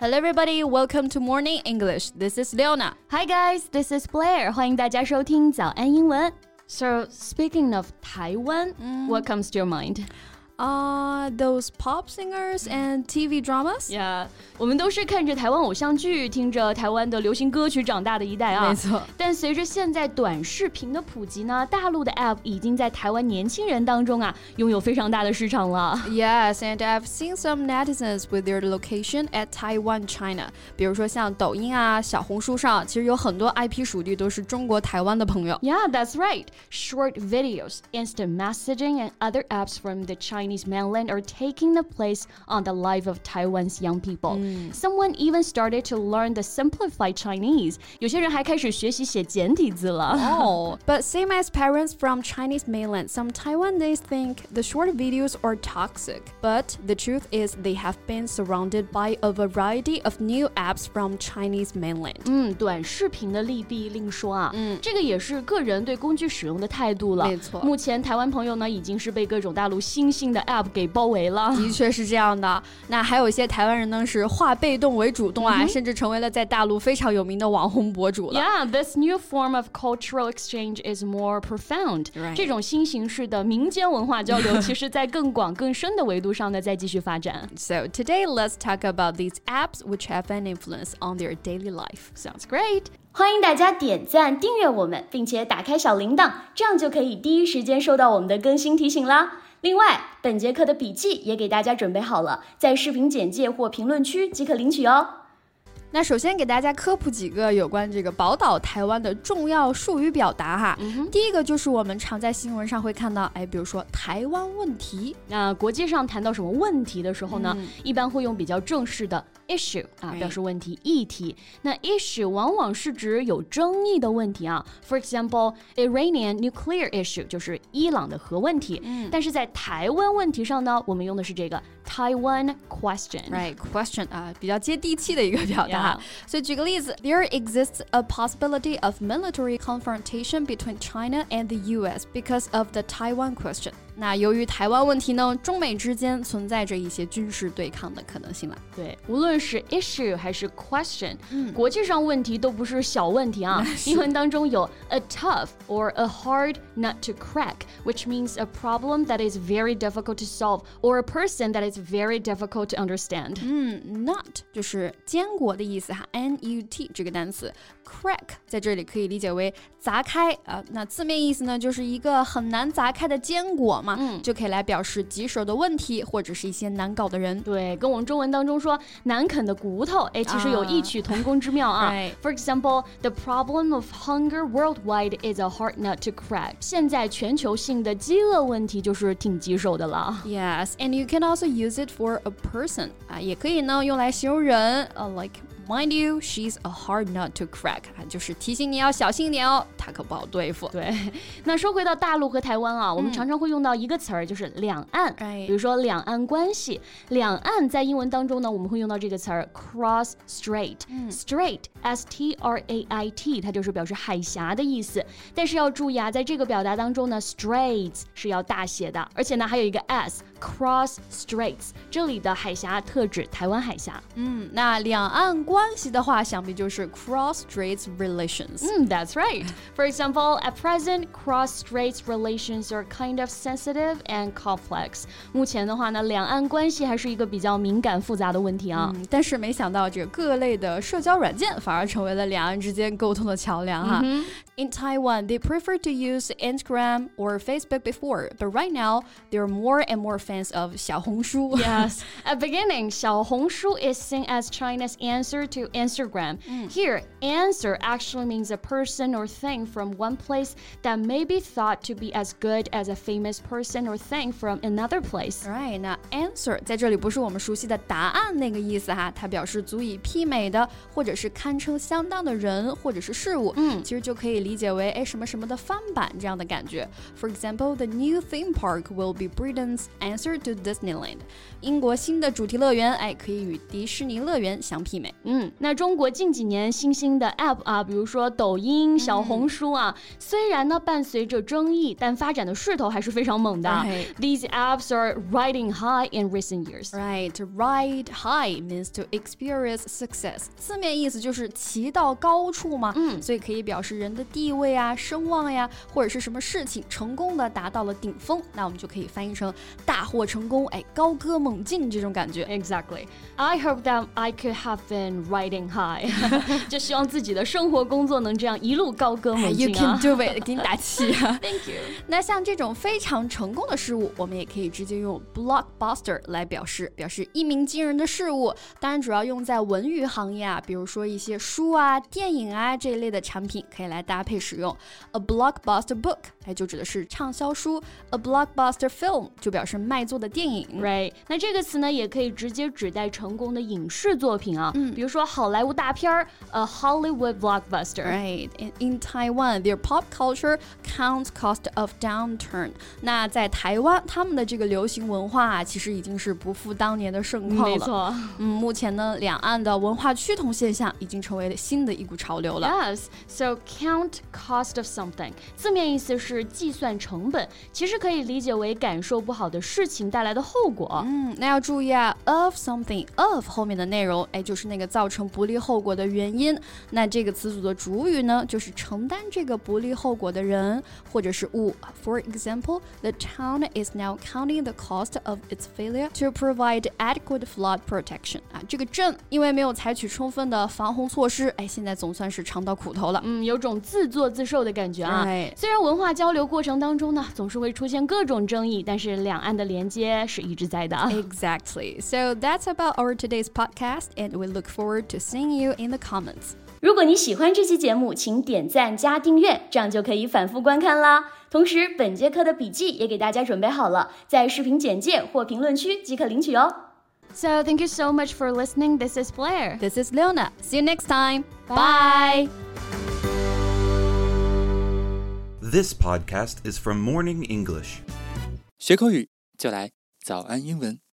Hello, everybody. Welcome to Morning English. This is Leona. Hi, guys. This is Blair. 欢迎大家收听早安英文。So, speaking of Taiwan, what comes to your mind? Uh, those pop singers and TV dramas? Yeah，我们都是看着台湾偶像剧，听着台湾的流行歌曲长大的一代啊。没错。但随着现在短视频的普及呢，大陆的 App 已经在台湾年轻人当中啊，拥有非常大的市场了。Yes, and I've seen some netizens with their location at Taiwan, China. 比如说像抖音啊、小红书上，其实有很多 IP 属地都是中国台湾的朋友。Yeah, that's right. Short videos, instant messaging, and other apps from the Chinese Chinese mainland are taking the place on the life of Taiwan's young people. Mm. Someone even started to learn the simplified Chinese. 有些人还开始学习写简体字了。Oh, but same as parents from Chinese mainland, some Taiwanese think the short videos are toxic. But the truth is they have been surrounded by a variety of new apps from Chinese mainland. 嗯，短视频的利弊另说啊。嗯，这个也是个人对工具使用的态度了。没错。目前台湾朋友呢已经是被各种大陆新兴 的 App 给包围了，的确是这样的。那还有一些台湾人呢，是化被动为主动啊，甚至成为了在大陆非常有名的网红博主了。Yeah, this new form of cultural exchange is more profound。这种新形式的民间文化交流，其实在更广更深的维度上呢，在继续发展。So today, let's talk about these apps which have an influence on their daily life. Sounds great. 欢迎大家点赞、订阅我们，并且打开小铃铛，这样就可以第一时间收到我们的更新提醒啦。 另外，本节课的笔记也给大家准备好了，在视频简介或评论区即可领取哦。那首先给大家科普几个有关这个宝岛台湾的重要术语表达哈。第一个就是我们常在新闻上会看到，哎，比如说台湾问题。那国际上谈到什么问题的时候呢，一般会用比较正式的 issue 啊，表示问题、议题。那 issue 往往是指有争议的问题啊。For example, Iranian nuclear issue 就是伊朗的核问题。嗯。但是在台湾问题上呢，我们用的是这个 Taiwan question。Right，question 啊，比较接地气的一个表达。哈。所以举个例子，There exists a possibility of military confrontation between China and the U.S. because of the Taiwan question. 那由于台湾问题呢，中美之间存在着一些军事对抗的可能性了。对，无论是 issue 还是 question，嗯，国际上问题都不是小问题啊。英文当中有 a tough or a hard nut to crack，which means a problem that is very difficult to solve or a person that is very difficult to understand。嗯，nut 就是坚果的意思哈，n u t 这个单词，crack 在这里可以理解为砸开啊。那字面意思呢，就是一个很难砸开的坚果嘛。嗯，就可以来表示棘手的问题或者是一些难搞的人。对，跟我们中文当中说难啃的骨头，哎，其实有异曲同工之妙啊。For example, the problem of hunger worldwide is a hard nut to crack。现在全球性的饥饿问题就是挺棘手的了。Yes, and you can also use it for a person。啊，也可以呢用来形容人，呃，like。 Mind you, she's a hard nut to crack，就是提醒你要小心一点哦，她可不好对付。对，那说回到大陆和台湾啊，我们常常会用到一个词儿，就是两岸。比如说两岸关系，两岸在英文当中呢，我们会用到这个词儿 cross strait。Strait，S T R A I T，它就是表示海峡的意思。但是要注意啊，在这个表达当中呢，straits 是要大写的，而且呢还有一个 s，cross straits，这里的海峡特指台湾海峡。嗯，那两岸关关系的话，想必就是 cross-strait relations。嗯，That's right. For example, at present, cross-strait relations are kind of sensitive and complex. 目前的话呢，两岸关系还是一个比较敏感复杂的问题啊。嗯、但是没想到，这个各类的社交软件反而成为了两岸之间沟通的桥梁哈。Mm hmm. In Taiwan, they prefer to use Instagram or Facebook before, but right now, there are more and more fans of 小红书. yes. At beginning, 小红书 is seen as China's answer to Instagram. Mm. Here, answer actually means a person or thing from one place that may be thought to be as good as a famous person or thing from another place. Right. 那 answer 在这里不是我们熟悉的答案那个意思哈，它表示足以媲美的，或者是堪称相当的人或者是事物。嗯，其实就可以理解为哎什么什么的翻版这样的感觉。For example, the new theme park will be Britain's answer to Disneyland. 英国新的主题乐园哎可以与迪士尼乐园相媲美。嗯。 那中国近几年新兴的 App 啊，比如说抖音、小红书啊，虽然呢伴随着争议，但发展的势头还是非常猛的。These apps are riding high in recent years. Right, ride high means to experience success. 字面意思就是骑到高处嘛，嗯，所以可以表示人的地位啊、声望呀，或者是什么事情成功的达到了顶峰，那我们就可以翻译成大获成功，哎，高歌猛进这种感觉。Exactly. I hope that I could have been riding high. 就希望自己的生活工作能这样一路高歌猛进啊！You can do it，给你打气啊！Thank you。那像这种非常成功的事物，我们也可以直接用 blockbuster 来表示，表示一鸣惊人的事物。当然，主要用在文娱行业啊，比如说一些书啊、电影啊这一类的产品，可以来搭配使用。A blockbuster book，哎，就指的是畅销书；A blockbuster film 就表示卖座的电影。Right？那这个词呢，也可以直接指代成功的影视作品啊，嗯，比如说好莱坞大片儿。a Hollywood blockbuster. Right. In, in Taiwan, their pop culture counts cost of downturn. 那在台湾，他们的这个流行文化啊，其实已经是不复当年的盛况了。没错。嗯，目前呢，两岸的文化趋同现象已经成为了新的一股潮流了。Yes. So count cost of something，字面意思是计算成本，其实可以理解为感受不好的事情带来的后果。嗯，那要注意啊，of something of 后面的内容，哎，就是那个造 成不利后果的原因。那这个词组的主语呢，就是承担这个不利后果的人或者是物。For example, the town is now counting the cost of its failure to provide adequate flood protection. 啊，这个镇因为没有采取充分的防洪措施，哎，现在总算是尝到苦头了。嗯，有种自作自受的感觉啊。虽然文化交流过程当中呢，总是会出现各种争议，但是两岸的连接是一直在的。Exactly. So that's about our today's podcast, and we look forward to seeing you in the comments. 如果你喜欢这期节目，请点赞加订阅，这样就可以反复观看啦。同时，本节课的笔记也给大家准备好了，在视频简介或评论区即可领取哦。So thank you so much for listening. This is Blair. This is Leona. See you next time. Bye. This podcast is from Morning English. 学口语就来早安英文。